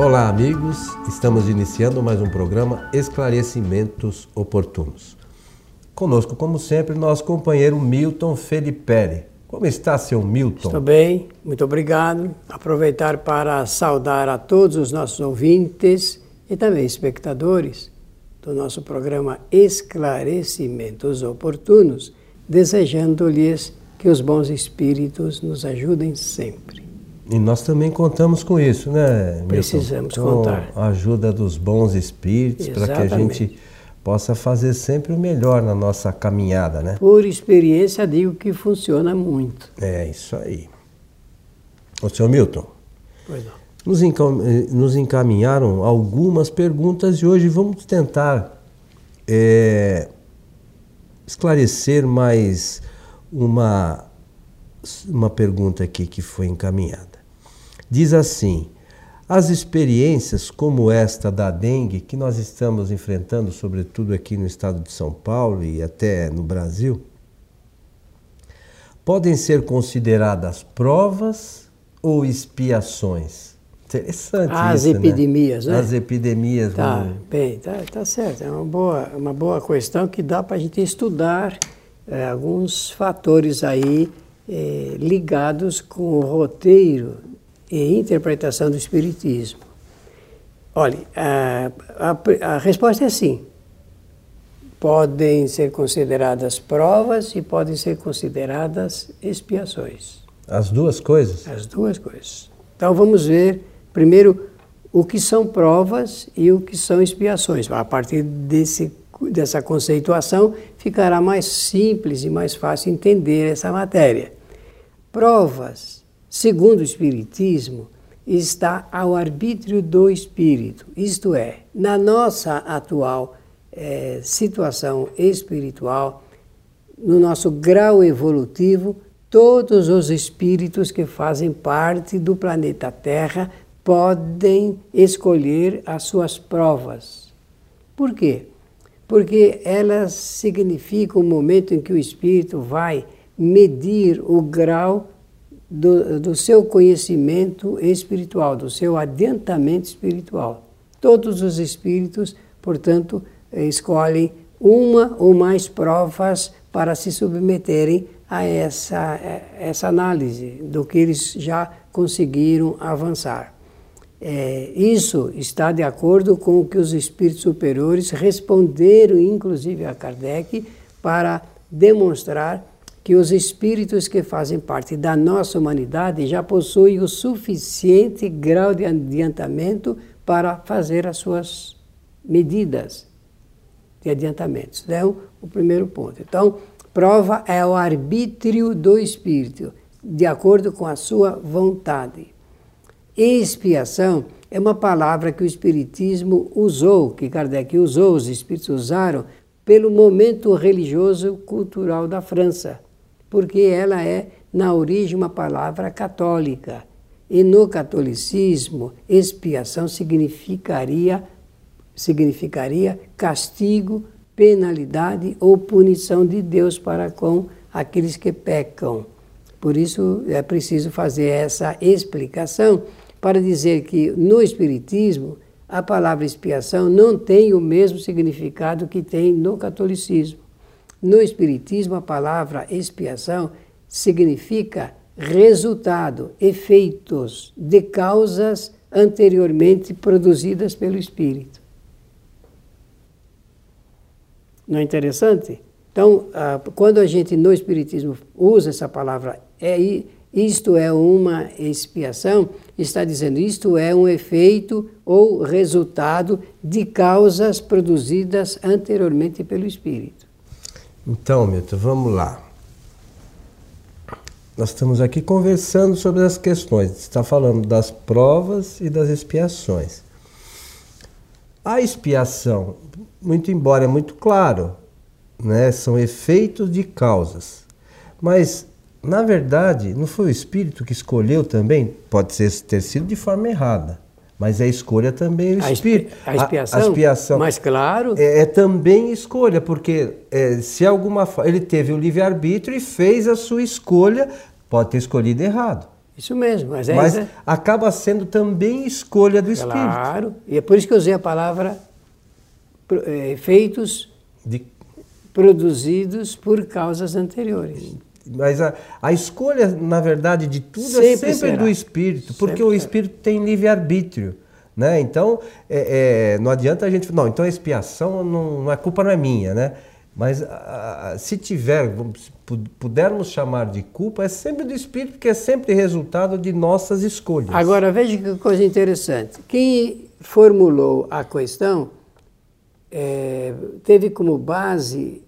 Olá, amigos. Estamos iniciando mais um programa Esclarecimentos Oportunos. Conosco, como sempre, nosso companheiro Milton Felipe. Como está, seu Milton? Estou bem, muito obrigado. Aproveitar para saudar a todos os nossos ouvintes e também espectadores do nosso programa Esclarecimentos Oportunos, desejando-lhes que os bons espíritos nos ajudem sempre. E nós também contamos com isso, né? Precisamos com contar. a ajuda dos bons espíritos para que a gente possa fazer sempre o melhor na nossa caminhada, né? Por experiência, digo que funciona muito. É isso aí. Ô, seu Milton, Pois não. nos, eh, nos encaminharam algumas perguntas e hoje vamos tentar eh, esclarecer mais uma, uma pergunta aqui que foi encaminhada. Diz assim: as experiências como esta da dengue que nós estamos enfrentando, sobretudo aqui no estado de São Paulo e até no Brasil, podem ser consideradas provas ou expiações? Interessante As isso, epidemias, né? As epidemias. Tá, vamos- bem, tá, tá certo. É uma boa, uma boa questão que dá para a gente estudar eh, alguns fatores aí eh, ligados com o roteiro e interpretação do Espiritismo. Olha, a, a, a resposta é sim. Podem ser consideradas provas e podem ser consideradas expiações. As duas coisas? As duas coisas. Então vamos ver primeiro o que são provas e o que são expiações. A partir desse, dessa conceituação ficará mais simples e mais fácil entender essa matéria. Provas, segundo o Espiritismo, está ao arbítrio do espírito, isto é, na nossa atual eh, situação espiritual, no nosso grau evolutivo, todos os espíritos que fazem parte do planeta Terra podem escolher as suas provas. Por quê? Porque elas significam o momento em que o espírito vai medir o grau do, do seu conhecimento espiritual, do seu adiantamento espiritual. Todos os espíritos, portanto, escolhem uma ou mais provas para se submeterem a essa, essa análise do que eles já conseguiram avançar. É, isso está de acordo com o que os espíritos superiores responderam, inclusive a Kardec, para demonstrar que os espíritos que fazem parte da nossa humanidade já possuem o suficiente grau de adiantamento para fazer as suas medidas de adiantamentos. É o, o primeiro ponto. Então, prova é o arbítrio do espírito, de acordo com a sua vontade. Expiação é uma palavra que o Espiritismo usou, que Kardec usou, os Espíritos usaram, pelo momento religioso cultural da França, porque ela é, na origem, uma palavra católica. E no catolicismo, expiação significaria, significaria castigo, penalidade ou punição de Deus para com aqueles que pecam. Por isso é preciso fazer essa explicação para dizer que no Espiritismo a palavra expiação não tem o mesmo significado que tem no catolicismo. No Espiritismo, a palavra expiação significa resultado, efeitos de causas anteriormente produzidas pelo Espírito. Não é interessante? Então, ah, quando a gente no Espiritismo usa essa palavra, é, isto é uma expiação, está dizendo isto é um efeito ou resultado de causas produzidas anteriormente pelo Espírito. Então, Milton, vamos lá. Nós estamos aqui conversando sobre as questões. Está falando das provas e das expiações. A expiação, muito embora é muito claro, né, são efeitos de causas. Mas, na verdade, não foi o espírito que escolheu também? Pode ser, ter sido de forma errada. Mas a escolha também é o A expi- espírito. a expiação? A, expiação. Mas claro. É, é também escolha, porque é, se alguma ele teve o livre-arbítrio e fez a sua escolha, pode ter escolhido errado. Isso mesmo. Mas, é mas acaba sendo também escolha do espírito. Claro. E é por isso que eu usei a palavra é, efeitos de... produzidos por causas anteriores. Mas a, a escolha, na verdade, de tudo sempre é sempre será. do espírito, porque sempre o espírito será. tem livre-arbítrio. Né? Então, é, é, não adianta a gente. Não, então a expiação, não, a culpa não é minha, né? Mas a, a, se tiver, se pudermos chamar de culpa, é sempre do espírito, porque é sempre resultado de nossas escolhas. Agora, veja que coisa interessante. Quem formulou a questão é, teve como base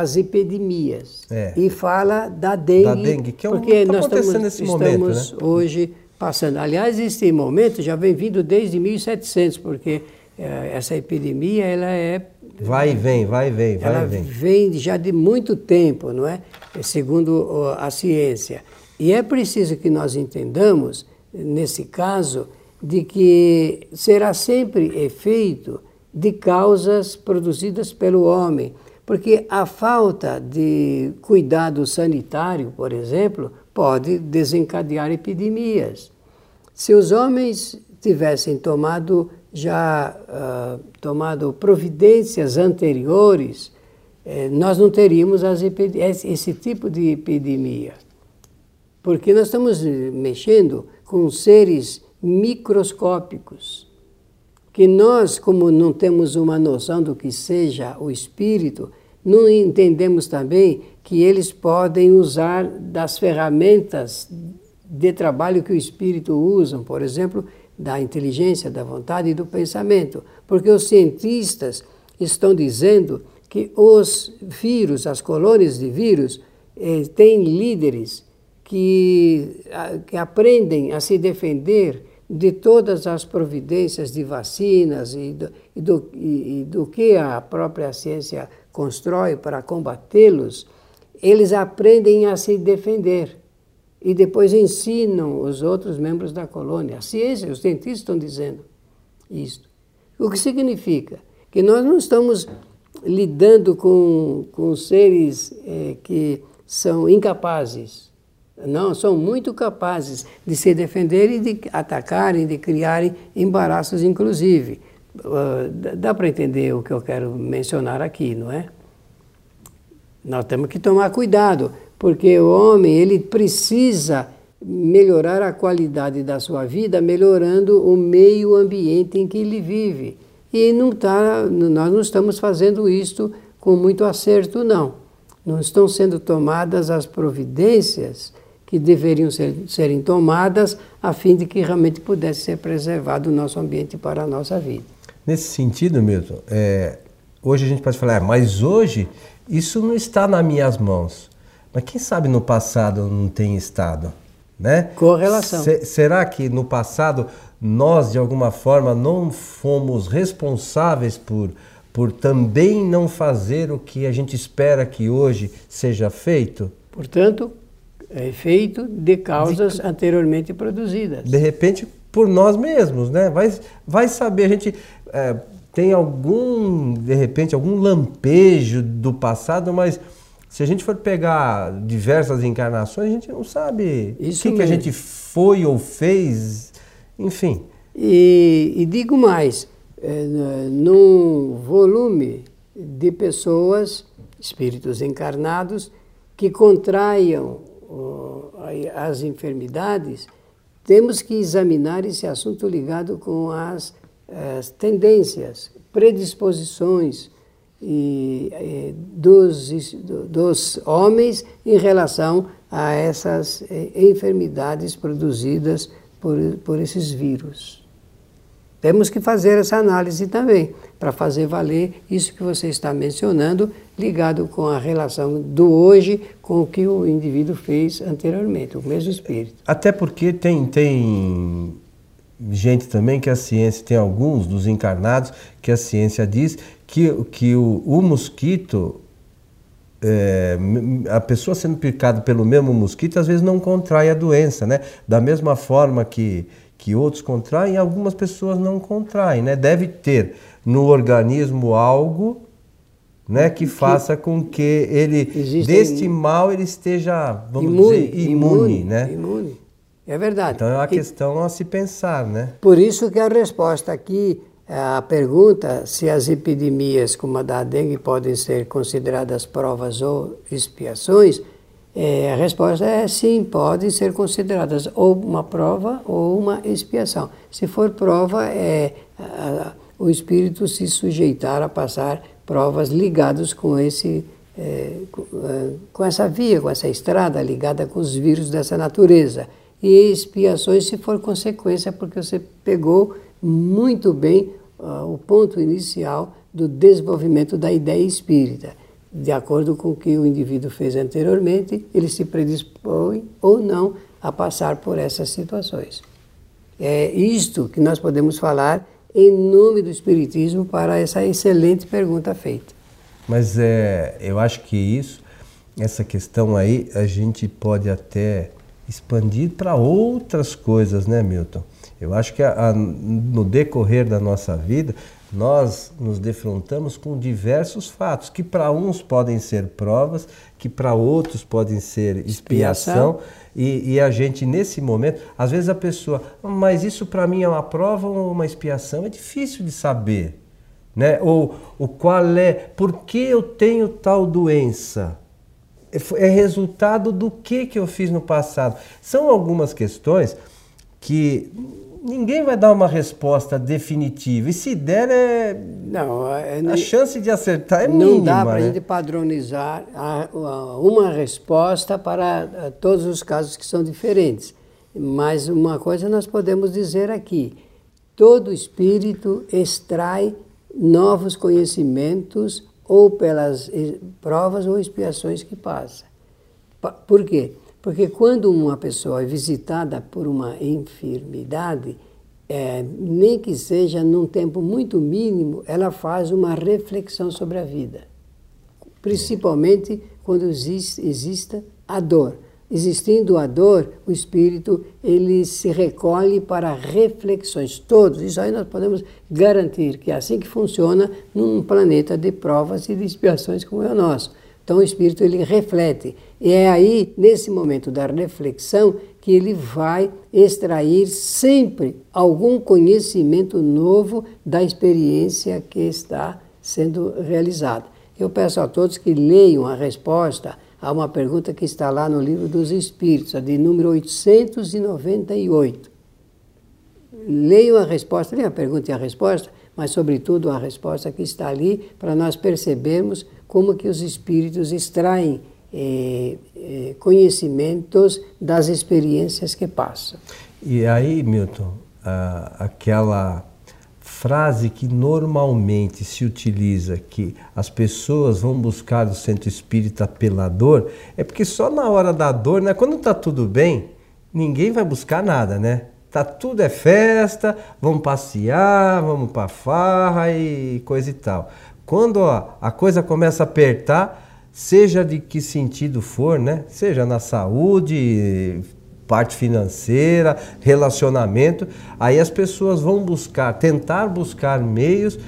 as epidemias é. e fala da dengue, da dengue que é um, porque tá nós estamos, nesse estamos momento, né? hoje passando. Aliás, esse momento já vem vindo desde 1700, porque é, essa epidemia ela é vai e vem, vai e vem, vai ela e vem. Vem já de muito tempo, não é? Segundo a ciência. E é preciso que nós entendamos nesse caso de que será sempre efeito de causas produzidas pelo homem. Porque a falta de cuidado sanitário, por exemplo, pode desencadear epidemias. Se os homens tivessem tomado já uh, tomado providências anteriores, eh, nós não teríamos esse tipo de epidemia. Porque nós estamos mexendo com seres microscópicos que nós, como não temos uma noção do que seja o espírito, não entendemos também que eles podem usar das ferramentas de trabalho que o espírito usa, por exemplo, da inteligência, da vontade e do pensamento. Porque os cientistas estão dizendo que os vírus, as colônias de vírus, eh, têm líderes que, que aprendem a se defender de todas as providências de vacinas e do, e do, e, e do que a própria ciência constrói para combatê-los, eles aprendem a se defender e depois ensinam os outros membros da colônia. A ciência, os cientistas estão dizendo isso. O que significa? Que nós não estamos lidando com, com seres eh, que são incapazes não, são muito capazes de se defender e de atacarem, de criarem embaraços, inclusive. Uh, dá para entender o que eu quero mencionar aqui, não é? Nós temos que tomar cuidado, porque o homem ele precisa melhorar a qualidade da sua vida, melhorando o meio ambiente em que ele vive. E não tá, nós não estamos fazendo isto com muito acerto, não. Não estão sendo tomadas as providências que deveriam ser, serem tomadas a fim de que realmente pudesse ser preservado o nosso ambiente para a nossa vida. Nesse sentido, Milton, é, hoje a gente pode falar, é, mas hoje isso não está nas minhas mãos. Mas quem sabe no passado não tem estado? Né? Correlação. Se, será que no passado nós, de alguma forma, não fomos responsáveis por, por também não fazer o que a gente espera que hoje seja feito? Portanto, efeito de causas de, anteriormente produzidas. De repente, por nós mesmos, né? Vai, vai saber, a gente é, tem algum, de repente, algum lampejo do passado, mas se a gente for pegar diversas encarnações, a gente não sabe o que, que, a gente foi ou fez, enfim. E, e digo mais, é, num volume de pessoas, espíritos encarnados, que contraiam as enfermidades, temos que examinar esse assunto ligado com as, as tendências, predisposições e, e dos, dos homens em relação a essas eh, enfermidades produzidas por, por esses vírus. Temos que fazer essa análise também, para fazer valer isso que você está mencionando, ligado com a relação do hoje com o que o indivíduo fez anteriormente, o mesmo espírito. Até porque tem, tem gente também que a ciência, tem alguns dos encarnados que a ciência diz que, que o, o mosquito, é, a pessoa sendo picada pelo mesmo mosquito, às vezes não contrai a doença, né? Da mesma forma que que outros contraem, algumas pessoas não contraem, né? Deve ter no organismo algo, né, que, que faça com que ele deste mal ele esteja, vamos imune, dizer, imune, imune, né? Imune. É verdade. Então é uma E- questão a se pensar, né? Por isso que a resposta aqui, a pergunta se as epidemias como a da dengue podem ser consideradas provas ou expiações, é, a resposta é sim, podem ser consideradas ou uma prova ou uma expiação. Se for prova, é a- o espírito se sujeitar a passar provas ligadas com esse é, é, com essa via, com essa estrada ligada com os vírus dessa natureza. E expiações se for consequência, porque você pegou muito bem ah, o ponto inicial do desenvolvimento da ideia espírita. De acordo com o que o indivíduo fez anteriormente, ele se predispõe ou não a passar por essas situações. É isto que nós podemos falar em nome do Espiritismo para essa excelente pergunta feita. Mas é, eu acho que isso, essa questão aí, a gente pode até expandir para outras coisas, né, Milton? Eu acho que a- a- no decorrer da nossa vida, nós nos defrontamos com diversos fatos, que para uns podem ser provas, que para outros podem ser expiação. E, e a gente, nesse momento, às vezes a pessoa, mas isso para mim é uma prova ou uma expiação? É difícil de saber. Né? Ou o qual é, por que eu tenho tal doença? É É resultado do que, que eu fiz no passado? São algumas questões que ninguém vai dar uma resposta definitiva. E se der, é, Não, é, a chance de acertar é mínima. não dá para a né? gente padronizar a- a- uma resposta para eh, todos os casos que são diferentes. Mas uma coisa nós podemos dizer aqui: todo espírito extrai novos conhecimentos ou pelas eh, provas ou expiações que passa. Pa- Por quê? Porque quando uma pessoa é visitada por uma enfermidade, eh, nem que seja num tempo muito mínimo, ela faz uma reflexão sobre a vida. Principalmente quando existe, exista a dor. Existindo a dor, o espírito ele se recolhe para reflexões. Todos, isso aí nós podemos garantir que é assim que funciona num planeta de provas e de expiações como é o nosso. Então o espírito ele reflete. E é aí, nesse momento da reflexão, que ele vai extrair sempre algum conhecimento novo da experiência que está sendo realizada. Eu peço a todos que leiam a resposta a uma pergunta que está lá no livro dos Espíritos, a de número 898 leiam a resposta, leiam a pergunta e a resposta, mas sobretudo a resposta que está ali para nós percebermos como que os espíritos extraem eh, eh, conhecimentos das experiências que passam. E aí, Milton, ah, aquela frase que normalmente se utiliza, que as pessoas vão buscar o centro espírita pela dor, é porque só na hora da dor, né, quando está tudo bem, ninguém vai buscar nada, né? Tá tudo é festa, vamos passear, vamos para farra e coisa e tal. Quando ó, a coisa começa a apertar, seja de que sentido for, né? Seja na saúde, parte financeira, relacionamento, aí as pessoas vão buscar, tentar buscar meios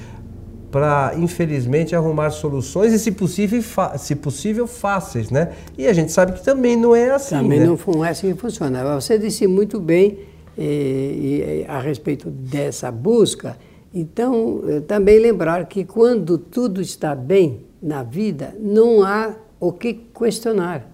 para, infelizmente, arrumar soluções e, se possível, se possível, fáceis, né? E a gente sabe que também não é assim, Também né? não é assim que funciona. Você disse muito bem eh, eh, a respeito dessa busca. Então, eh, também lembrar que quando tudo está bem na vida, não há o que questionar.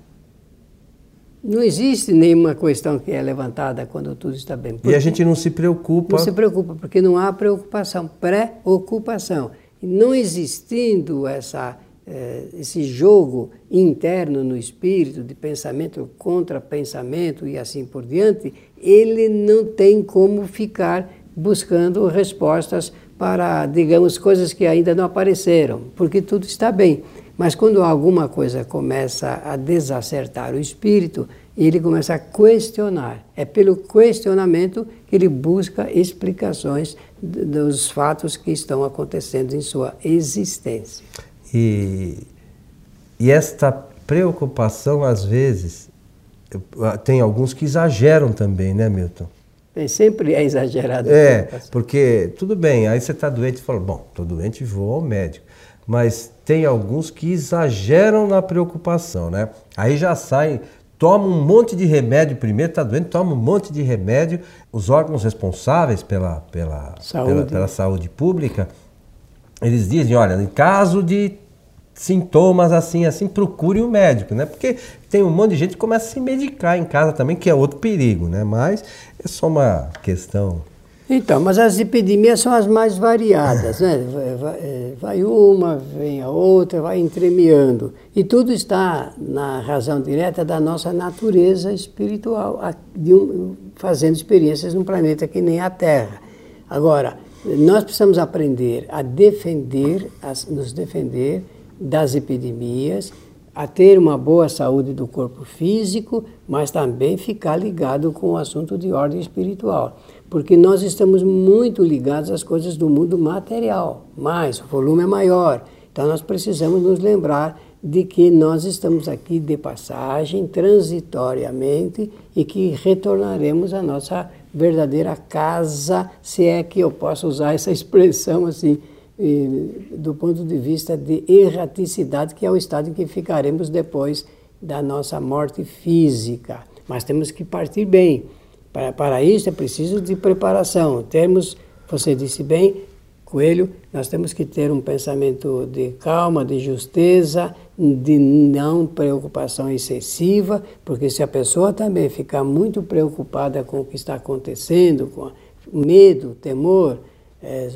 Não existe nenhuma questão que é levantada quando tudo está bem. E a gente não se preocupa. Não se preocupa, porque não há preocupação, preocupação. E não existindo essa, eh, esse jogo interno no espírito, de pensamento contra pensamento e assim por diante, ele não tem como ficar buscando respostas para, digamos, coisas que ainda não apareceram, porque tudo está bem. Mas quando alguma coisa começa a desacertar o espírito, ele começa a questionar. É pelo questionamento que ele busca explicações dos fatos que estão acontecendo em sua existência. E, e esta preocupação, às vezes, tem alguns que exageram também, né, Milton? Bem, sempre é exagerado. É, preocupação. porque tudo bem, aí você está doente e fala, bom, estou doente, vou ao médico. Mas tem alguns que exageram na preocupação, né? Aí já sai toma um monte de remédio primeiro, está doente, toma um monte de remédio. Os órgãos responsáveis pela, pela, saúde. pela, pela saúde pública, eles dizem, olha, em caso de sintomas assim, assim, procure um médico, né? Porque tem um monte de gente que começa a se medicar em casa também, que é outro perigo, né? Mas é só uma questão. Então, mas as epidemias são as mais variadas, né? Vai, vai uma, vem a outra, vai entremeando. E tudo está na razão direta da nossa natureza espiritual, um, fazendo experiências num planeta que nem a Terra. Agora, nós precisamos aprender a defender, a nos defender das epidemias, a ter uma boa saúde do corpo físico, mas também ficar ligado com o assunto de ordem espiritual. Porque nós estamos muito ligados às coisas do mundo material, mas o volume é maior. Então nós precisamos nos lembrar de que nós estamos aqui de passagem, transitoriamente, e que retornaremos à nossa verdadeira casa, se é que eu posso usar essa expressão assim, do ponto de vista de erraticidade, que é o estado em que ficaremos depois da nossa morte física. Mas temos que partir bem. Para, para isso é preciso de preparação. Temos, você disse bem, Coelho, nós temos que ter um pensamento de calma, de justeza, de não preocupação excessiva, porque se a pessoa também ficar muito preocupada com o que está acontecendo, com medo, temor, é,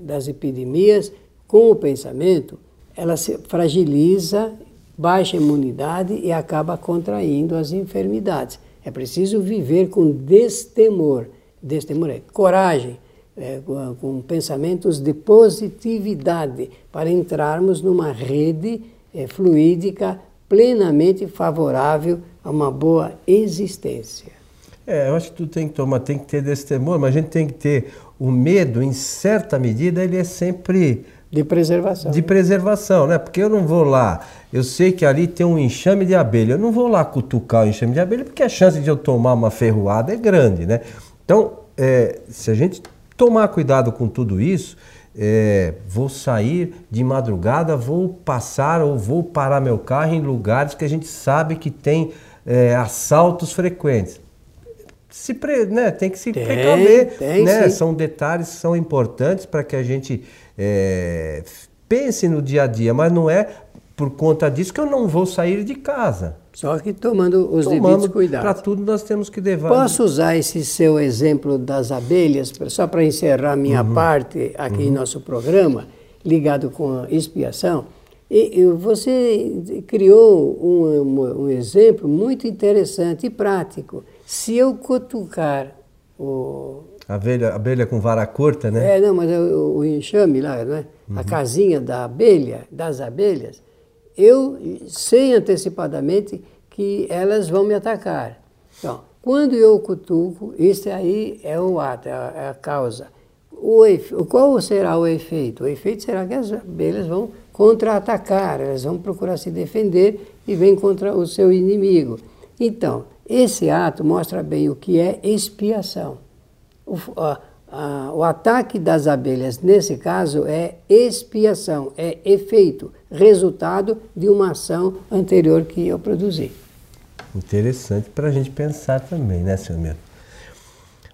das epidemias, com o pensamento, ela se fragiliza, baixa a imunidade e acaba contraindo as enfermidades. É preciso viver com destemor. Destemor é coragem, é, com, pensamentos de positividade, para entrarmos numa rede é, fluídica plenamente favorável a uma boa existência. É, eu acho que tu tem que tomar, tem que ter desse temor, mas a gente tem que ter o medo, em certa medida, ele é sempre de preservação. De preservação, né? Porque eu não vou lá, eu sei que ali tem um enxame de abelha, eu não vou lá cutucar o enxame de abelha, porque a chance de eu tomar uma ferroada é grande, né? Então, é, se a gente tomar cuidado com tudo isso, é, vou sair de madrugada, vou passar ou vou parar meu carro em lugares que a gente sabe que tem é, assaltos frequentes se pre, né, tem que se tem, precaver. Tem, né? São detalhes que são importantes para que a gente é, pense no dia a dia, mas não é por conta disso que eu não vou sair de casa. Só que tomando os Tomando, devidos cuidados. Para tudo nós temos que levar. Posso usar esse seu exemplo das abelhas, só para encerrar minha uhum. parte aqui uhum. em nosso programa, ligado com a expiação? E, você criou um, um exemplo muito interessante e prático se eu cutucar o. A abelha, abelha com vara curta, né? É, não, mas o, o enxame lá, né? Uhum. A casinha da abelha, das abelhas, eu sei antecipadamente que elas vão me atacar. Então, quando eu cutuco, isso aí é o ato, é a, é a causa. O efe, qual será o efeito? O efeito será que as abelhas vão contra-atacar, elas vão procurar se defender e vêm contra o seu inimigo. Então, esse ato mostra bem o que é expiação. O, a, a, o ataque das abelhas, nesse caso, é expiação, é efeito, resultado de uma ação anterior que eu produzi. Interessante para a gente pensar também, né, senhor Milton?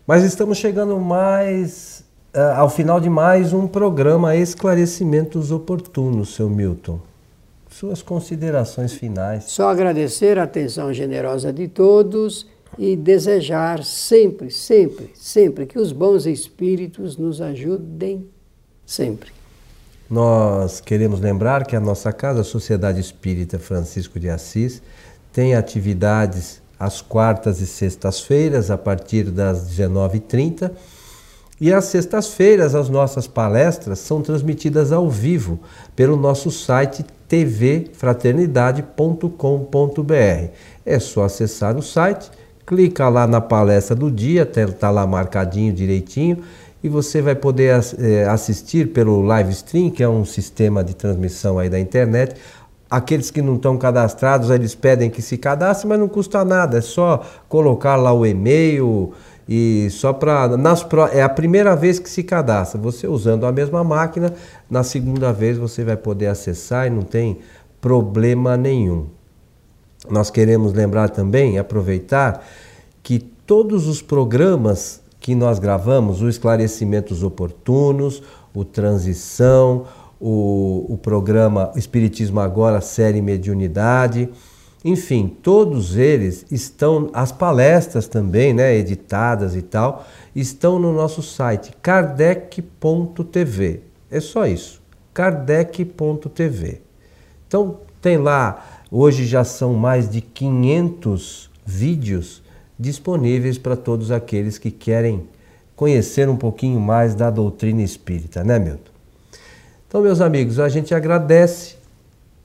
Mas estamos chegando mais uh, ao final de mais um programa Esclarecimentos Oportunos, seu Milton suas considerações finais. Só agradecer a atenção generosa de todos e desejar sempre, sempre, sempre que os bons espíritos nos ajudem sempre. Nós queremos lembrar que a nossa casa, a Sociedade Espírita Francisco de Assis, tem atividades às quartas e sextas-feiras, a partir das 19h30 e às sextas-feiras, as nossas palestras são transmitidas ao vivo pelo nosso site tvfraternidade.com.br. É só acessar o site, clica lá na palestra do dia, está lá marcadinho direitinho, e você vai poder é, assistir pelo live stream, que é um sistema de transmissão aí da internet. Aqueles que não estão cadastrados, eles pedem que se cadastrem, mas não custa nada, é só colocar lá o e-mail e só para. É a primeira vez que se cadastra. Você usando a mesma máquina, na segunda vez você vai poder acessar e não tem problema nenhum. nós queremos lembrar também, aproveitar, que todos os programas que nós gravamos, o Esclarecimentos Oportunos, o Transição, o, o programa Espiritismo Agora, série Mediunidade, enfim, todos eles estão, as palestras também, né, editadas e tal, estão no nosso site kardec.tv. É só isso, kardec.tv. Então, tem lá, hoje já são mais de 500 vídeos disponíveis para todos aqueles que querem conhecer um pouquinho mais da doutrina espírita, né, Milton? Então, meus amigos, a gente agradece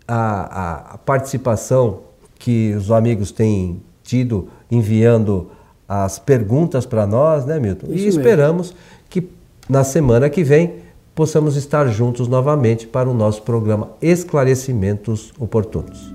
a, a, a participação que os amigos têm tido enviando as perguntas para nós, né, Milton? Isso e esperamos mesmo. que na semana que vem possamos estar juntos novamente para o nosso programa Esclarecimentos Oportunos.